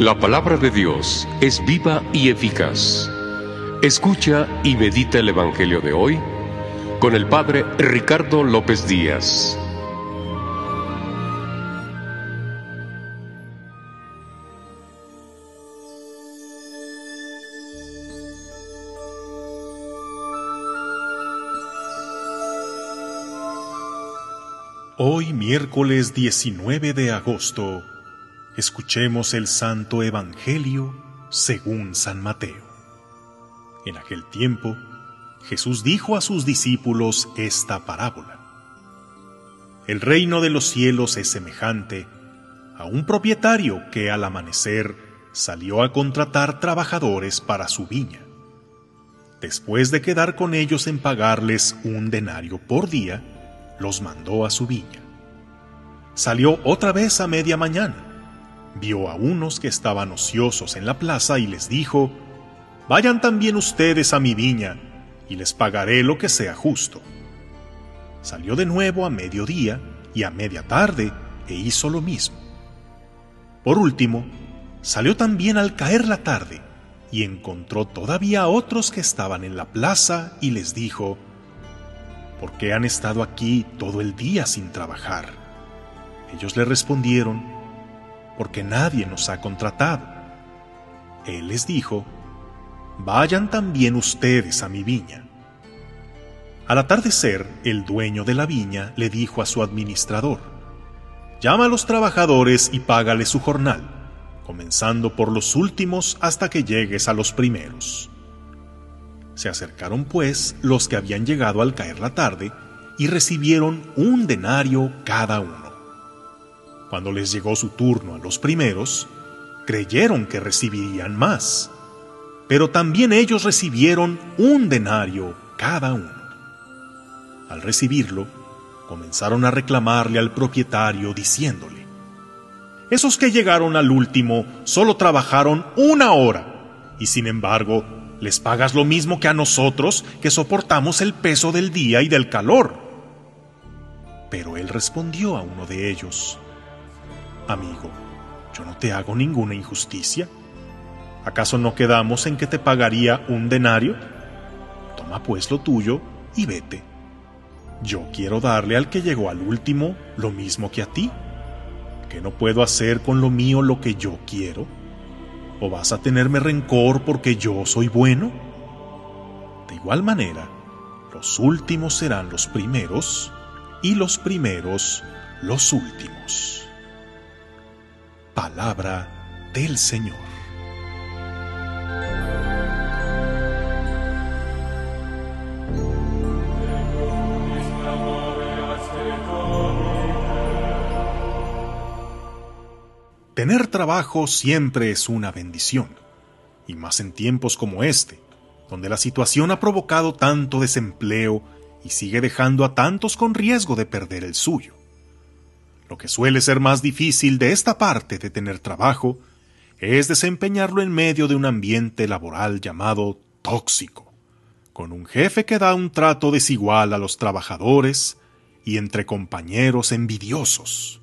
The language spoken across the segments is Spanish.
La palabra de Dios es viva y eficaz. Escucha y medita el Evangelio de hoy con el Padre Ricardo López Díaz. Hoy miércoles 19 de agosto, escuchemos el Santo Evangelio según San Mateo. En aquel tiempo, Jesús dijo a sus discípulos esta parábola. El reino de los cielos es semejante a un propietario que al amanecer salió a contratar trabajadores para su viña. Después de quedar con ellos en pagarles un denario por día, los mandó a su viña. Salió otra vez a media mañana, vio a unos que estaban ociosos en la plaza y les dijo, Vayan también ustedes a mi viña, y les pagaré lo que sea justo. Salió de nuevo a mediodía y a media tarde e hizo lo mismo. Por último, salió también al caer la tarde y encontró todavía a otros que estaban en la plaza y les dijo, ¿por qué han estado aquí todo el día sin trabajar? Ellos le respondieron, porque nadie nos ha contratado. Él les dijo, vayan también ustedes a mi viña. Al atardecer, el dueño de la viña le dijo a su administrador, llama a los trabajadores y págale su jornal, comenzando por los últimos hasta que llegues a los primeros. Se acercaron pues los que habían llegado al caer la tarde y recibieron un denario cada uno. Cuando les llegó su turno a los primeros, creyeron que recibirían más pero también ellos recibieron un denario cada uno. Al recibirlo, comenzaron a reclamarle al propietario diciéndole, Esos que llegaron al último solo trabajaron una hora, y sin embargo les pagas lo mismo que a nosotros que soportamos el peso del día y del calor. Pero él respondió a uno de ellos, Amigo, yo no te hago ninguna injusticia ¿Acaso no quedamos en que te pagaría un denario? Toma pues lo tuyo y vete. Yo quiero darle al que llegó al último lo mismo que a ti. ¿Que no puedo hacer con lo mío lo que yo quiero? ¿O vas a tenerme rencor porque yo soy bueno? De igual manera, los últimos serán los primeros y los primeros los últimos. Palabra del Señor. Tener trabajo siempre es una bendición, y más en tiempos como este, donde la situación ha provocado tanto desempleo y sigue dejando a tantos con riesgo de perder el suyo. Lo que suele ser más difícil de esta parte de tener trabajo es desempeñarlo en medio de un ambiente laboral llamado tóxico, con un jefe que da un trato desigual a los trabajadores y entre compañeros envidiosos.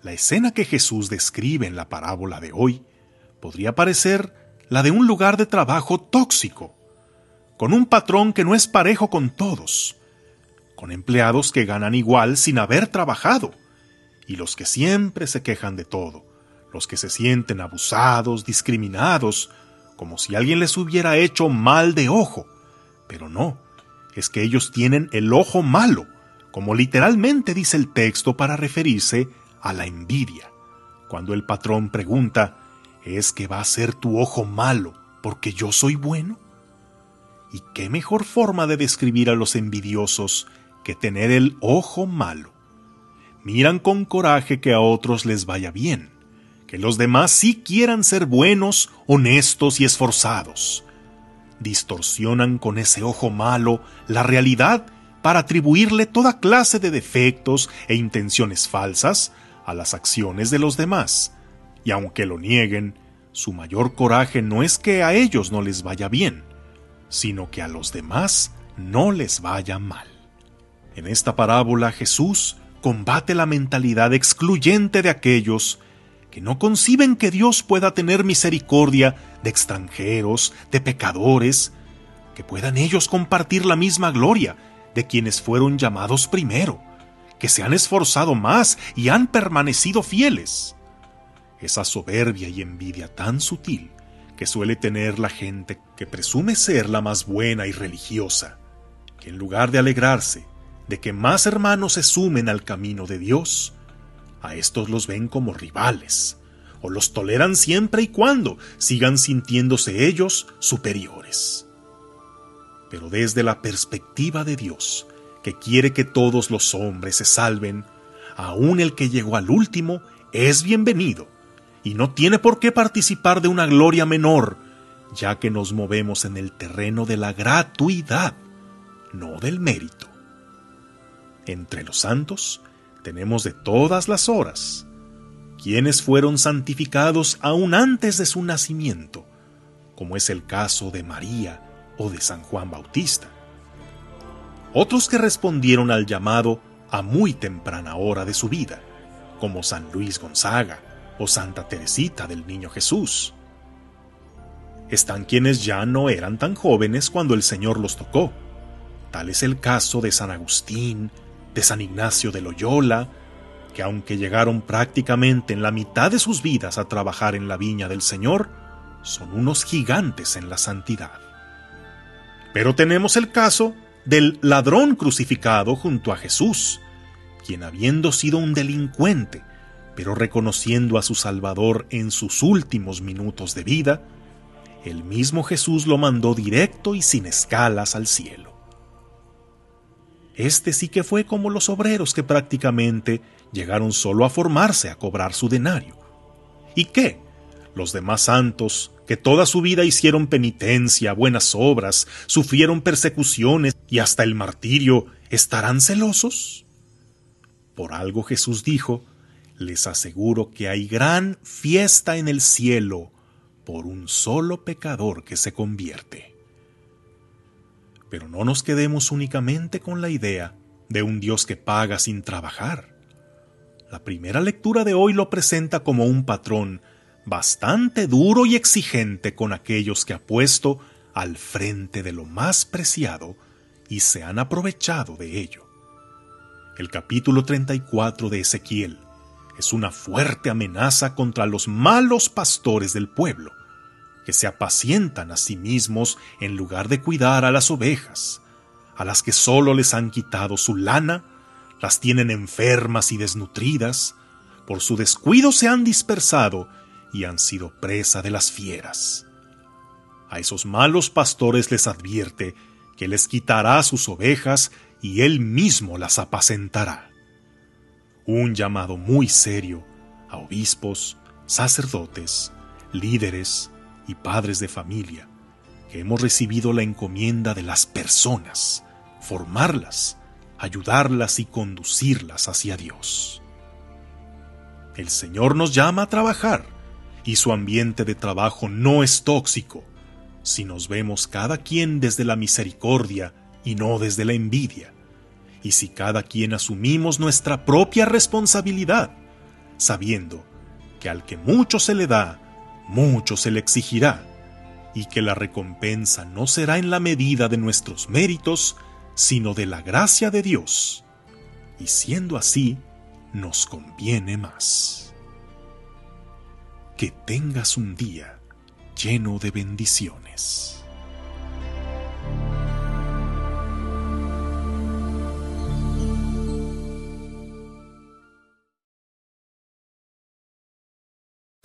La escena que Jesús describe en la parábola de hoy podría parecer la de un lugar de trabajo tóxico, con un patrón que no es parejo con todos, con empleados que ganan igual sin haber trabajado, y los que siempre se quejan de todo, los que se sienten abusados, discriminados, como si alguien les hubiera hecho mal de ojo. Pero no, es que ellos tienen el ojo malo, como literalmente dice el texto para referirse a la envidia. Cuando el patrón pregunta, ¿es que va a ser tu ojo malo porque yo soy bueno? ¿Y qué mejor forma de describir a los envidiosos que tener el ojo malo? Miran con coraje que a otros les vaya bien, que los demás sí quieran ser buenos, honestos y esforzados. Distorsionan con ese ojo malo la realidad para atribuirle toda clase de defectos e intenciones falsas a las acciones de los demás. Y aunque lo nieguen, su mayor coraje no es que a ellos no les vaya bien, sino que a los demás no les vaya mal. En esta parábola Jesús combate la mentalidad excluyente de aquellos que no conciben que Dios pueda tener misericordia de extranjeros, de pecadores, que puedan ellos compartir la misma gloria de quienes fueron llamados primero, que se han esforzado más y han permanecido fieles. Esa soberbia y envidia tan sutil que suele tener la gente que presume ser la más buena y religiosa, que en lugar de alegrarse de que más hermanos se sumen al camino de Dios, a estos los ven como rivales, o los toleran siempre y cuando sigan sintiéndose ellos superiores. Pero desde la perspectiva de Dios, que quiere que todos los hombres se salven, aun el que llegó al último es bienvenido, y no tiene por qué participar de una gloria menor, ya que nos movemos en el terreno de la gratuidad, no del mérito. Entre los santos tenemos de todas las horas, quienes fueron santificados aún antes de su nacimiento, como es el caso de María o de San Juan Bautista. Otros que respondieron al llamado a muy temprana hora de su vida, como San Luis Gonzaga, o Santa Teresita del Niño Jesús. Están quienes ya no eran tan jóvenes cuando el Señor los tocó. Tal es el caso de San Agustín, de San Ignacio de Loyola, que aunque llegaron prácticamente en la mitad de sus vidas a trabajar en la viña del Señor, son unos gigantes en la santidad. Pero tenemos el caso del ladrón crucificado junto a Jesús, quien habiendo sido un delincuente, pero reconociendo a su Salvador en sus últimos minutos de vida, el mismo Jesús lo mandó directo y sin escalas al cielo. Este sí que fue como los obreros que prácticamente llegaron solo a formarse a cobrar su denario. ¿Y qué? Los demás santos, que toda su vida hicieron penitencia, buenas obras, sufrieron persecuciones y hasta el martirio, ¿estarán celosos? Por algo Jesús dijo, les aseguro que hay gran fiesta en el cielo por un solo pecador que se convierte. Pero no nos quedemos únicamente con la idea de un Dios que paga sin trabajar. La primera lectura de hoy lo presenta como un patrón bastante duro y exigente con aquellos que ha puesto al frente de lo más preciado y se han aprovechado de ello. El capítulo 34 de Ezequiel es una fuerte amenaza contra los malos pastores del pueblo, que se apacientan a sí mismos en lugar de cuidar a las ovejas, a las que solo les han quitado su lana, las tienen enfermas y desnutridas, por su descuido se han dispersado y han sido presa de las fieras. A esos malos pastores les advierte que les quitará sus ovejas y él mismo las apacentará un llamado muy serio a obispos, sacerdotes, líderes y padres de familia, que hemos recibido la encomienda de las personas, formarlas, ayudarlas y conducirlas hacia Dios. El Señor nos llama a trabajar y su ambiente de trabajo no es tóxico si nos vemos cada quien desde la misericordia y no desde la envidia y si cada quien asumimos nuestra propia responsabilidad, sabiendo que al que mucho se le da, mucho se le exigirá, y que la recompensa no será en la medida de nuestros méritos, sino de la gracia de Dios. Y siendo así, nos conviene más. Que tengas un día lleno de bendiciones.